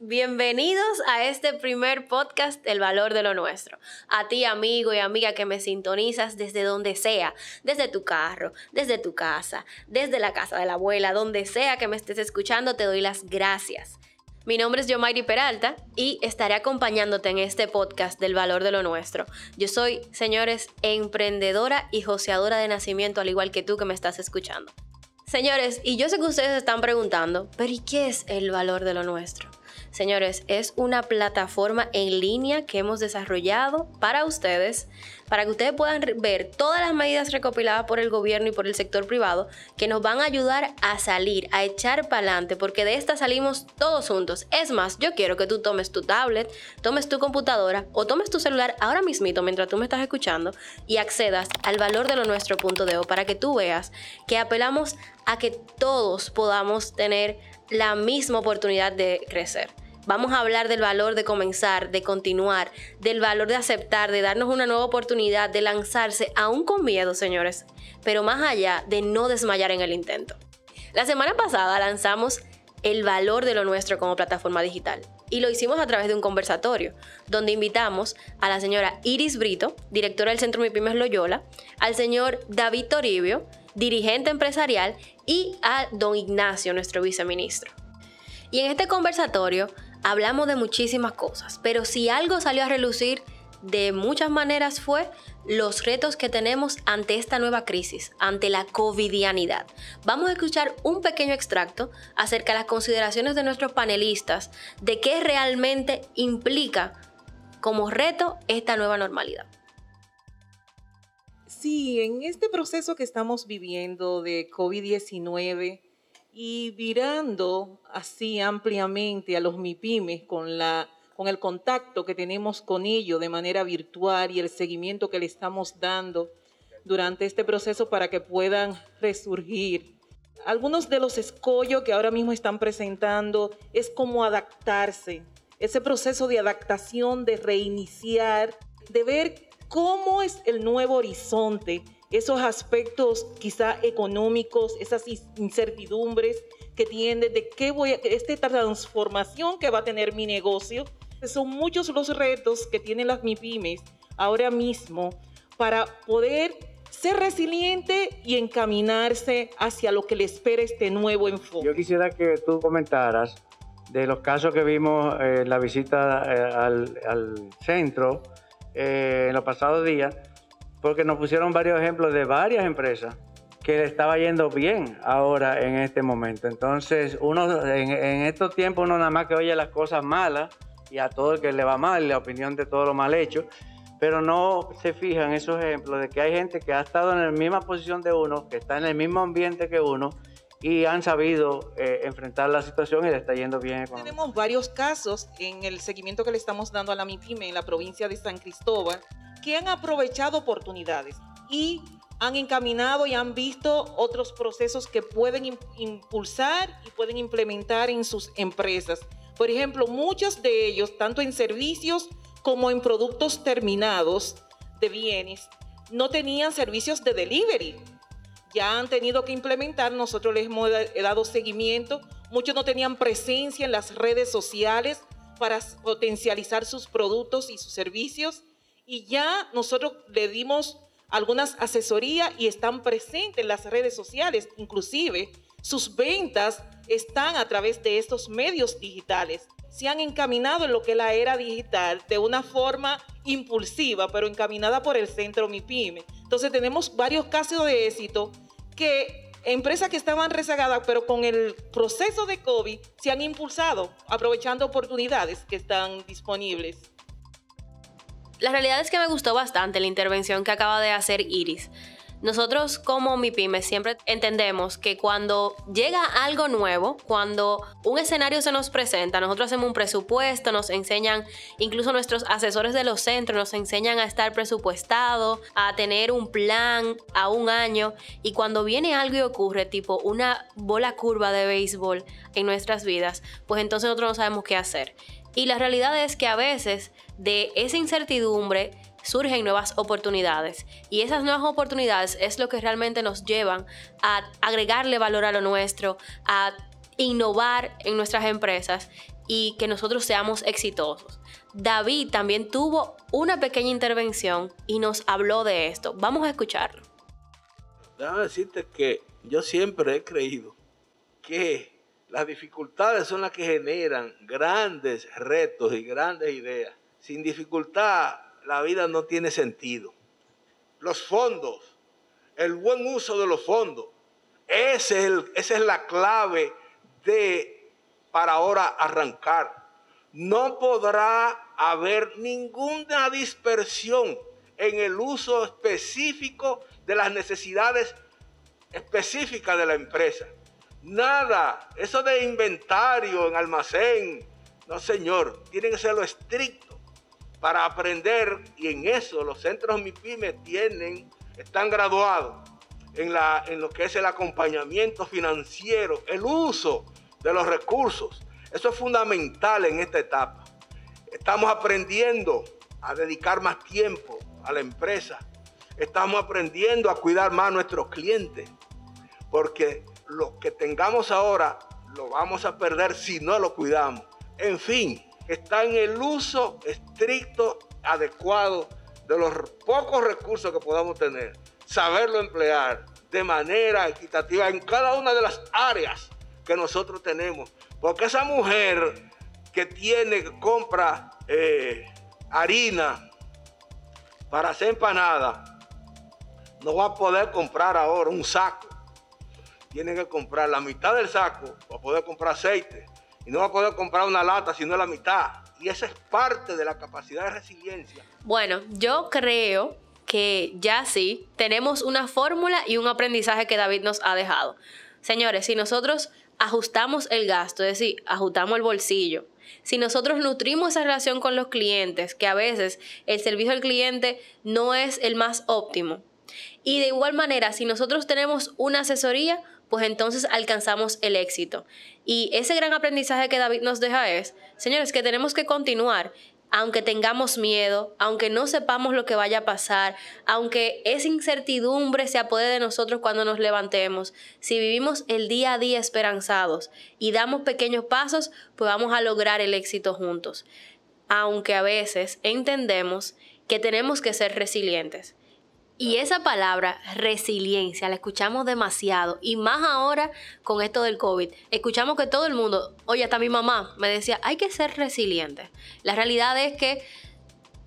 Bienvenidos, a este primer podcast El valor de lo nuestro. A ti amigo y amiga que me sintonizas desde donde sea, desde tu carro, desde tu casa, desde la casa de la abuela, donde sea que me estés escuchando, te doy las gracias. Mi nombre es Yomairi Peralta y estaré acompañándote en este podcast del valor de lo nuestro. Yo soy, señores, emprendedora y joseadora de nacimiento, al igual que tú que me estás escuchando. Señores, y yo sé que ustedes están preguntando, pero ¿y qué es el valor de lo nuestro? Señores, es una plataforma en línea que hemos desarrollado para ustedes, para que ustedes puedan ver todas las medidas recopiladas por el gobierno y por el sector privado que nos van a ayudar a salir, a echar para adelante, porque de esta salimos todos juntos. Es más, yo quiero que tú tomes tu tablet, tomes tu computadora o tomes tu celular ahora mismito mientras tú me estás escuchando y accedas al valor de lo nuestro punto de O para que tú veas que apelamos a que todos podamos tener la misma oportunidad de crecer. Vamos a hablar del valor de comenzar, de continuar, del valor de aceptar, de darnos una nueva oportunidad, de lanzarse, aún con miedo, señores, pero más allá de no desmayar en el intento. La semana pasada lanzamos el valor de lo nuestro como plataforma digital. Y lo hicimos a través de un conversatorio, donde invitamos a la señora Iris Brito, directora del Centro MIPIMES Loyola, al señor David Toribio, dirigente empresarial, y a don Ignacio, nuestro viceministro. Y en este conversatorio hablamos de muchísimas cosas, pero si algo salió a relucir de muchas maneras fue los retos que tenemos ante esta nueva crisis, ante la covidianidad. Vamos a escuchar un pequeño extracto acerca de las consideraciones de nuestros panelistas de qué realmente implica como reto esta nueva normalidad. Sí, en este proceso que estamos viviendo de COVID-19, y virando así ampliamente a los MIPIMES con, la, con el contacto que tenemos con ellos de manera virtual y el seguimiento que le estamos dando durante este proceso para que puedan resurgir. Algunos de los escollos que ahora mismo están presentando es cómo adaptarse, ese proceso de adaptación, de reiniciar, de ver cómo es el nuevo horizonte esos aspectos quizá económicos, esas incertidumbres que tienen de qué voy a, esta transformación que va a tener mi negocio. Son muchos los retos que tienen las MIPIMES ahora mismo para poder ser resiliente y encaminarse hacia lo que le espera este nuevo enfoque. Yo quisiera que tú comentaras de los casos que vimos en la visita eh, al, centro eh, en los pasados días porque nos pusieron varios ejemplos de varias empresas que le estaba yendo bien ahora en este momento. Entonces, uno en, estos tiempos uno nada más que oye las cosas malas y a todo el que le va mal, la opinión de todo lo mal hecho, pero no se fija en esos ejemplos de que hay gente que ha estado en la misma posición de uno, que está en el mismo ambiente que uno y han sabido eh, enfrentar la situación y le está yendo bien. Tenemos varios casos en el seguimiento que le estamos dando a la MIPIME en la provincia de San Cristóbal que han aprovechado oportunidades y han encaminado y han visto otros procesos que pueden impulsar y pueden implementar en sus empresas. Por ejemplo, muchos de ellos, tanto en servicios como en productos terminados de bienes, no tenían servicios de delivery. Ya han tenido que implementar, nosotros les hemos dado seguimiento, muchos no tenían presencia en las redes sociales para potencializar sus productos y sus servicios y ya nosotros le dimos algunas asesorías y están presentes en las redes sociales, inclusive sus ventas están a través de estos medios digitales. Se han encaminado en lo que es la era digital de una forma impulsiva, pero encaminada por el centro MIPYME. Entonces tenemos varios casos de éxito que empresas que estaban rezagadas, pero con el proceso de COVID se han impulsado, aprovechando oportunidades que están disponibles. La realidad es que me gustó bastante la intervención que acaba de hacer Iris. Nosotros como MIPYME siempre entendemos que cuando llega algo nuevo, cuando un escenario se nos presenta, nosotros hacemos un presupuesto, nos enseñan, incluso nuestros asesores de los centros nos enseñan a estar presupuestado, a tener un plan a un año y cuando viene algo y ocurre, tipo una bola curva de béisbol en nuestras vidas, pues entonces nosotros no sabemos qué hacer. Y la realidad es que a veces de esa incertidumbre surgen nuevas oportunidades y esas nuevas oportunidades es lo que realmente nos llevan a agregarle valor a lo nuestro, a innovar en nuestras empresas y que nosotros seamos exitosos. David también tuvo una pequeña intervención y nos habló de esto. Vamos a escucharlo. Déjame decirte que yo siempre he creído que las dificultades son las que generan grandes retos y grandes ideas. Sin dificultad la vida no tiene sentido. Los fondos, el buen uso de los fondos, es esa es la clave de para ahora arrancar. No podrá haber ninguna dispersión en el uso específico de las necesidades específicas de la empresa. Nada, eso de inventario en almacén, no señor, tiene que ser lo estricto para aprender y en eso los centros MIPIME tienen, están graduados en, la, en lo que es el acompañamiento financiero, el uso de los recursos. Eso es fundamental en esta etapa. Estamos aprendiendo a dedicar más tiempo a la empresa. Estamos aprendiendo a cuidar más a nuestros clientes. Porque lo que tengamos ahora lo vamos a perder si no lo cuidamos. En fin, está en el uso estricto, adecuado de los pocos recursos que podamos tener saberlo emplear de manera equitativa en cada una de las áreas que nosotros tenemos. Porque esa mujer que tiene, que compra eh, harina para hacer empanada, no va a poder comprar ahora un saco. Tiene que comprar la mitad del saco para poder comprar aceite. Y no va a poder comprar una lata sino la mitad. Y esa es parte de la capacidad de resiliencia. Bueno, yo creo que ya sí tenemos una fórmula y un aprendizaje que David nos ha dejado. Señores, si nosotros ajustamos el gasto, es decir, ajustamos el bolsillo, si nosotros nutrimos esa relación con los clientes, que a veces el servicio al cliente no es el más óptimo, y de igual manera, si nosotros tenemos una asesoría, pues entonces alcanzamos el éxito. Y ese gran aprendizaje que David nos deja es, señores, que tenemos que continuar aunque tengamos miedo, aunque no sepamos lo que vaya a pasar, aunque esa incertidumbre se apodere de nosotros cuando nos levantemos, si vivimos el día a día esperanzados y damos pequeños pasos, pues vamos a lograr el éxito juntos. Aunque a veces entendemos que tenemos que ser resilientes. Y esa palabra, resiliencia, la escuchamos demasiado. Y más ahora con esto del COVID. Escuchamos que todo el mundo, oye, hasta mi mamá me decía, hay que ser resiliente. La realidad es que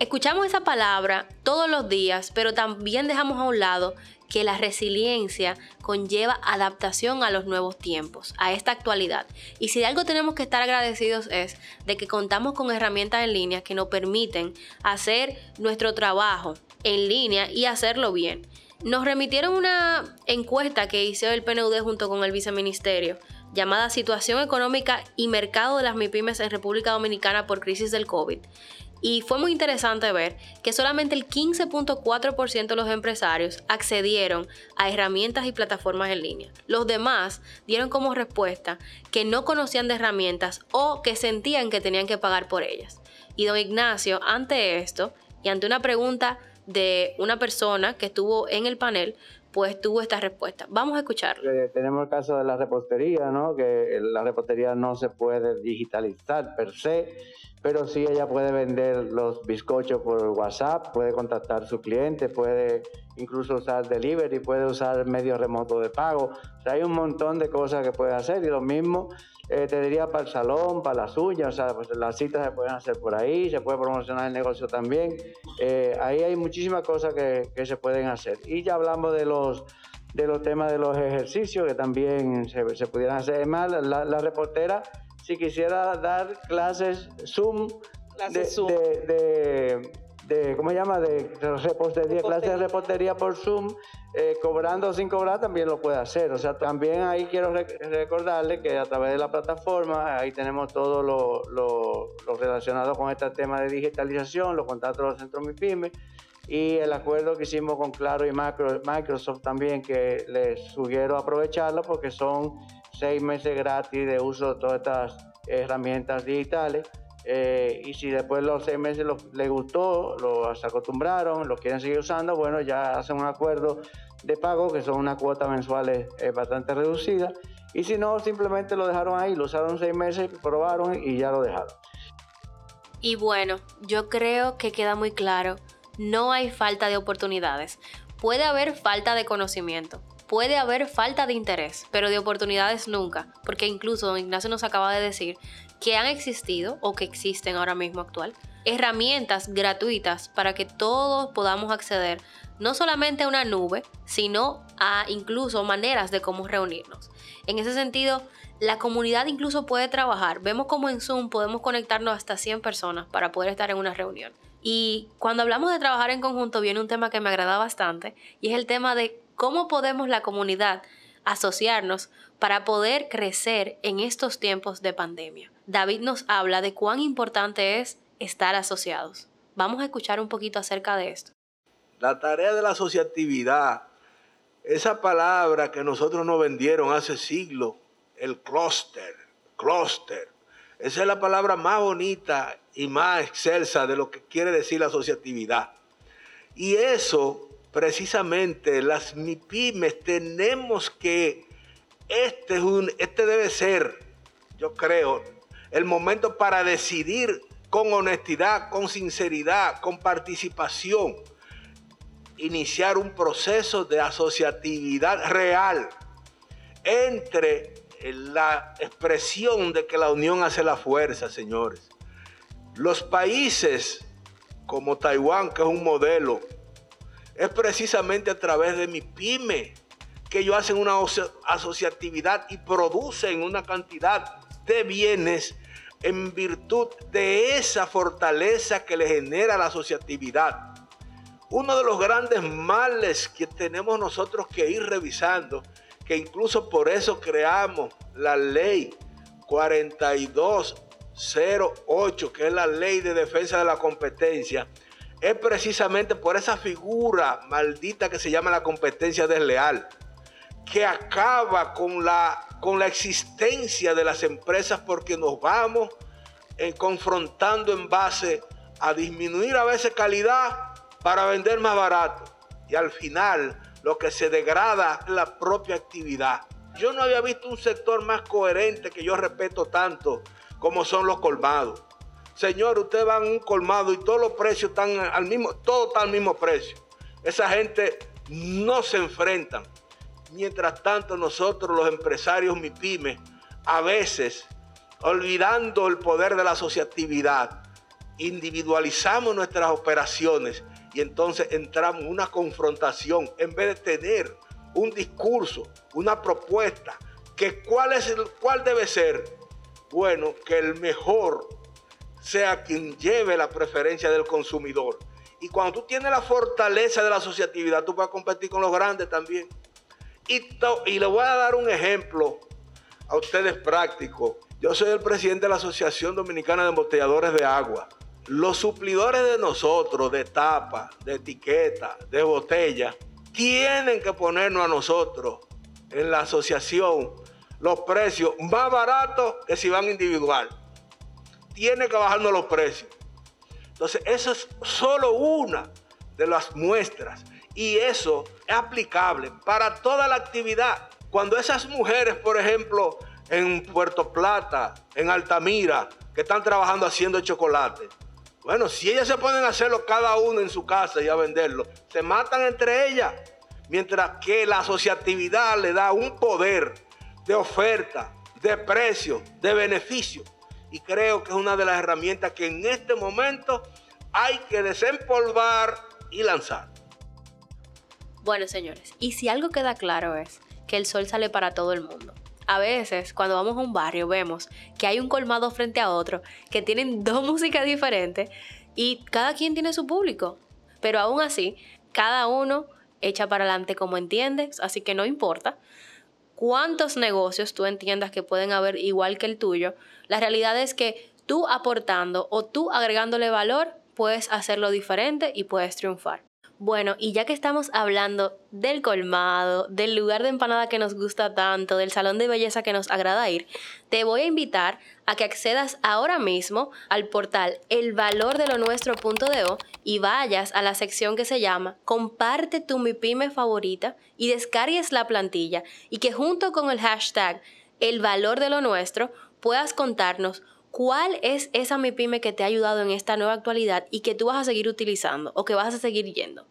escuchamos esa palabra todos los días, pero también dejamos a un lado que la resiliencia conlleva adaptación a los nuevos tiempos, a esta actualidad. Y si de algo tenemos que estar agradecidos es de que contamos con herramientas en línea que nos permiten hacer nuestro trabajo en línea y hacerlo bien. Nos remitieron una encuesta que hizo el PNUD junto con el viceministerio llamada Situación Económica y Mercado de las MIPIMES en República Dominicana por crisis del COVID. Y fue muy interesante ver que solamente el 15.4% de los empresarios accedieron a herramientas y plataformas en línea. Los demás dieron como respuesta que no conocían de herramientas o que sentían que tenían que pagar por ellas. Y don Ignacio, ante esto y ante una pregunta de una persona que estuvo en el panel, pues tuvo esta respuesta. Vamos a escucharlo. Eh, tenemos el caso de la repostería, ¿no? Que la repostería no se puede digitalizar per se, pero sí ella puede vender los bizcochos por WhatsApp, puede contactar a su cliente, puede incluso usar delivery, puede usar medios remotos de pago. O sea, hay un montón de cosas que puede hacer y lo mismo eh, te diría para el salón, para las uñas, o sea, pues las citas se pueden hacer por ahí, se puede promocionar el negocio también. Eh, ahí hay muchísimas cosas que, se pueden hacer. Y ya hablamos de los, de los temas de los ejercicios que también se, pudieran hacer. más la, la, reportera, si quisiera dar clases Zoom, clases Zoom. de, de, ¿cómo se llama? De repostería, clases de repostería por Zoom, eh, cobrando o sin cobrar también lo puede hacer. O sea, también ahí quiero recordarle que a través de la plataforma, ahí tenemos todo lo, lo, relacionado con este tema de digitalización, los contratos de los centros MIPYME y el acuerdo que hicimos con Claro y Microsoft también, que les sugiero aprovecharlo porque son seis meses gratis de uso de todas estas herramientas digitales eh, y si después los seis meses les gustó, lo, se acostumbraron, lo quieren seguir usando, bueno, ya hacen un acuerdo de pago que son unas cuotas mensuales eh, bastante reducidas Y si no, simplemente lo dejaron ahí, lo usaron seis meses, probaron y ya lo dejaron. Y bueno, yo creo que queda muy claro, no hay falta de oportunidades. Puede haber falta de conocimiento, puede haber falta de interés, pero de oportunidades nunca, porque incluso don Ignacio nos acaba de decir que han existido o que existen ahora mismo actual herramientas gratuitas para que todos podamos acceder no solamente a una nube, sino a incluso maneras de cómo reunirnos. En ese sentido, la comunidad incluso puede trabajar. Vemos como en Zoom podemos conectarnos hasta 100 personas para poder estar en una reunión. Y cuando hablamos de trabajar en conjunto viene un tema que me agrada bastante y es el tema de cómo podemos la comunidad asociarnos para poder crecer en estos tiempos de pandemia. David nos habla de cuán importante es estar asociados. Vamos a escuchar un poquito acerca de esto. La tarea de la asociatividad, esa palabra que nosotros nos vendieron hace siglos, el clúster, clúster, esa es la palabra más bonita y más excelsa de lo que quiere decir la asociatividad. Y eso, precisamente, las MIPIMES tenemos que, este, es un, este debe ser, yo creo, el momento para decidir con honestidad, con sinceridad, con participación, iniciar un proceso de asociatividad real entre la expresión de que la unión hace la fuerza, señores. Los países como Taiwán, que es un modelo, es precisamente a través de mi pyme que ellos hacen una asociatividad y producen una cantidad de bienes en virtud de esa fortaleza que le genera la asociatividad. Uno de los grandes males que tenemos nosotros que ir revisando, que incluso por eso creamos la ley 4208, que es la ley de defensa de la competencia, es precisamente por esa figura maldita que se llama la competencia desleal, que acaba con la con la existencia de las empresas porque nos vamos eh, confrontando en base a disminuir a veces calidad para vender más barato. Y al final lo que se degrada es la propia actividad. Yo no había visto un sector más coherente que yo respeto tanto como son los colmados. Señor, usted va a un colmado y todos los precios están al mismo, todo está al mismo precio. Esa gente no se enfrentan. Mientras tanto, nosotros los empresarios MIPIMES, a veces, olvidando el poder de la asociatividad, individualizamos nuestras operaciones y entonces entramos en una confrontación en vez de tener un discurso, una propuesta, que cuál es el cuál debe ser, bueno, que el mejor sea quien lleve la preferencia del consumidor. Y cuando tú tienes la fortaleza de la asociatividad, tú a competir con los grandes también. Y, le voy a dar un ejemplo a ustedes práctico. Yo soy el presidente de la Asociación Dominicana de Embotelladores de Agua. Los suplidores de nosotros, de tapa, de etiqueta, de botella, tienen que ponernos a nosotros en la asociación los precios más baratos que si van individual. Tienen que bajarnos los precios. Entonces, eso es solo una de las muestras y eso es aplicable para toda la actividad. Cuando esas mujeres, por ejemplo, en Puerto Plata, en Altamira, que están trabajando haciendo chocolate, bueno, si ellas se ponen a hacerlo cada uno en su casa y a venderlo, se matan entre ellas. Mientras que la asociatividad le da un poder de oferta, de precio, de beneficio. Y creo que es una de las herramientas que en este momento hay que desempolvar y lanzar. Bueno, señores, y si algo queda claro es que el sol sale para todo el mundo. A veces, cuando vamos a un barrio, vemos que hay un colmado frente a otro, que tienen dos músicas diferentes y cada quien tiene su público. Pero aún así, cada uno echa para adelante como entiendes, así que no importa cuántos negocios tú entiendas que pueden haber igual que el tuyo, la realidad es que tú aportando o tú agregándole valor, puedes hacerlo diferente y puedes triunfar. Bueno, y ya que estamos hablando del colmado, del lugar de empanada que nos gusta tanto, del salón de belleza que nos agrada ir, te voy a invitar a que accedas ahora mismo al portal el valor de lo nuestro.do y vayas a la sección que se llama Comparte tu mi pyme favorita y descargues la plantilla y que junto con el hashtag el valor de lo nuestro, puedas contarnos cuál es esa MIPYME que te ha ayudado en esta nueva actualidad y que tú vas a seguir utilizando o que vas a seguir yendo.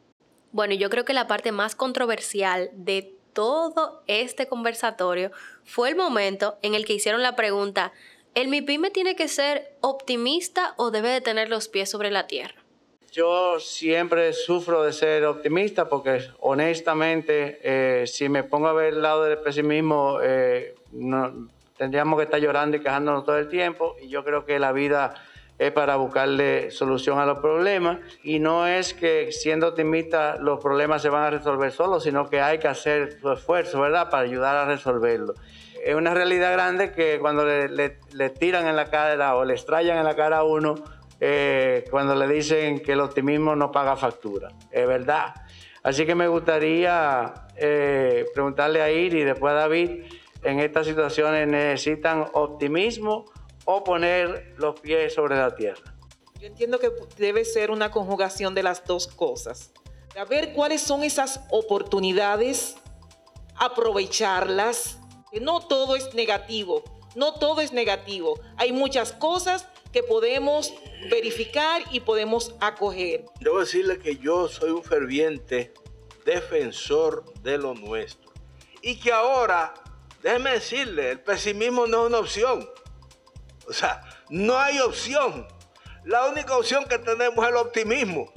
Bueno, yo creo que la parte más controversial de todo este conversatorio fue el momento en el que hicieron la pregunta, ¿el MIPYME tiene que ser optimista o debe de tener los pies sobre la tierra? Yo siempre sufro de ser optimista porque honestamente, eh, si me pongo a ver el lado del pesimismo, eh, tendríamos que estar llorando y quejándonos todo el tiempo y yo creo que la vida es para buscarle solución a los problemas y no es que siendo optimista los problemas se van a resolver solos, sino que hay que hacer su esfuerzo, ¿verdad?, para ayudar a resolverlo. Es una realidad grande que cuando le, tiran en la cara o le estrellan en la cara a uno, eh, cuando le dicen que el optimismo no paga factura. Es verdad. Así que me gustaría eh, preguntarle a Iri y después a David, en estas situaciones necesitan optimismo o poner los pies sobre la tierra. Yo entiendo que debe ser una conjugación de las dos cosas. A ver cuáles son esas oportunidades, aprovecharlas, que no todo es negativo, no todo es negativo. Hay muchas cosas que podemos verificar y podemos acoger. Debo decirle que yo soy un ferviente defensor de lo nuestro. Y que ahora, déjeme decirle, el pesimismo no es una opción. O sea, no hay opción. La única opción que tenemos es el optimismo.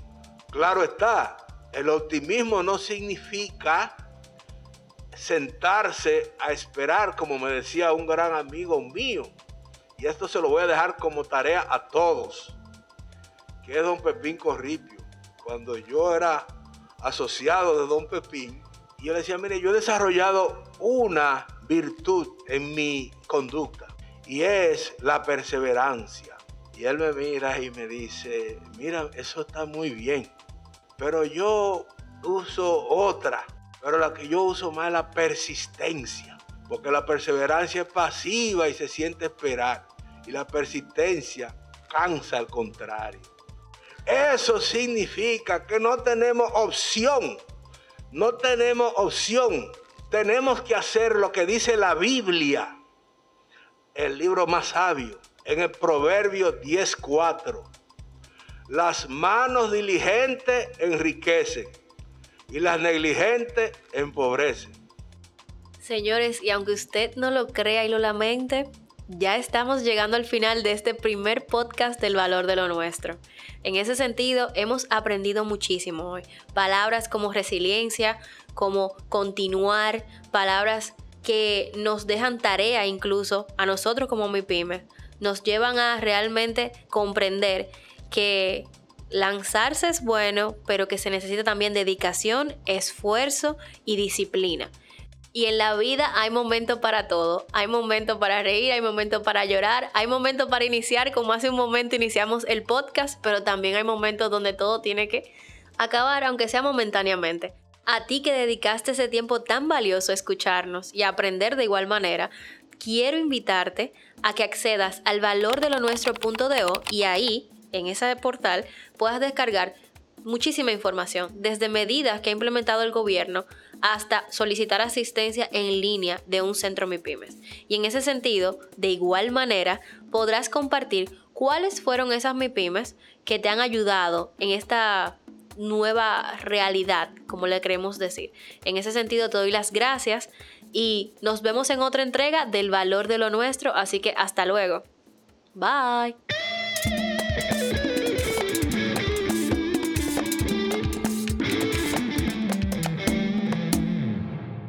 Claro está, el optimismo no significa sentarse a esperar, como me decía un gran amigo mío, y esto se lo voy a dejar como tarea a todos, que es don Pepín Corripio. Cuando yo era asociado de don Pepín, yo le decía, mire, yo he desarrollado una virtud en mi conducta, y es la perseverancia. Y él me mira y me dice, mira, eso está muy bien, pero yo uso otra, pero la que yo uso más es la persistencia. Porque la perseverancia es pasiva y se siente esperar. Y la persistencia cansa al contrario. Eso significa que no tenemos opción. No tenemos opción. Tenemos que hacer lo que dice la Biblia. El libro más sabio. En el Proverbio 10.4. Las manos diligentes enriquecen y las negligentes empobrecen. Señores, y aunque usted no lo crea y lo lamente, ya estamos llegando al final de este primer podcast del valor de lo nuestro. En ese sentido, hemos aprendido muchísimo hoy. Palabras como resiliencia, como continuar, palabras que nos dejan tarea incluso a nosotros como mi pyme, nos llevan a realmente comprender que lanzarse es bueno, pero que se necesita también dedicación, esfuerzo y disciplina. Y en la vida hay momentos para todo. Hay momentos para reír, hay momentos para llorar, hay momentos para iniciar, como hace un momento iniciamos el podcast, pero también hay momentos donde todo tiene que acabar, aunque sea momentáneamente. A ti que dedicaste ese tiempo tan valioso a escucharnos y a aprender de igual manera, quiero invitarte a que accedas al valor de lo nuestro.do y ahí, en ese portal, puedas descargar muchísima información, desde medidas que ha implementado el gobierno hasta solicitar asistencia en línea de un centro MIPIMES. Y en ese sentido, de igual manera, podrás compartir cuáles fueron esas MIPIMES que te han ayudado en esta nueva realidad, como le queremos decir. En ese sentido, te doy las gracias y nos vemos en otra entrega del valor de lo nuestro, así que hasta luego. Bye.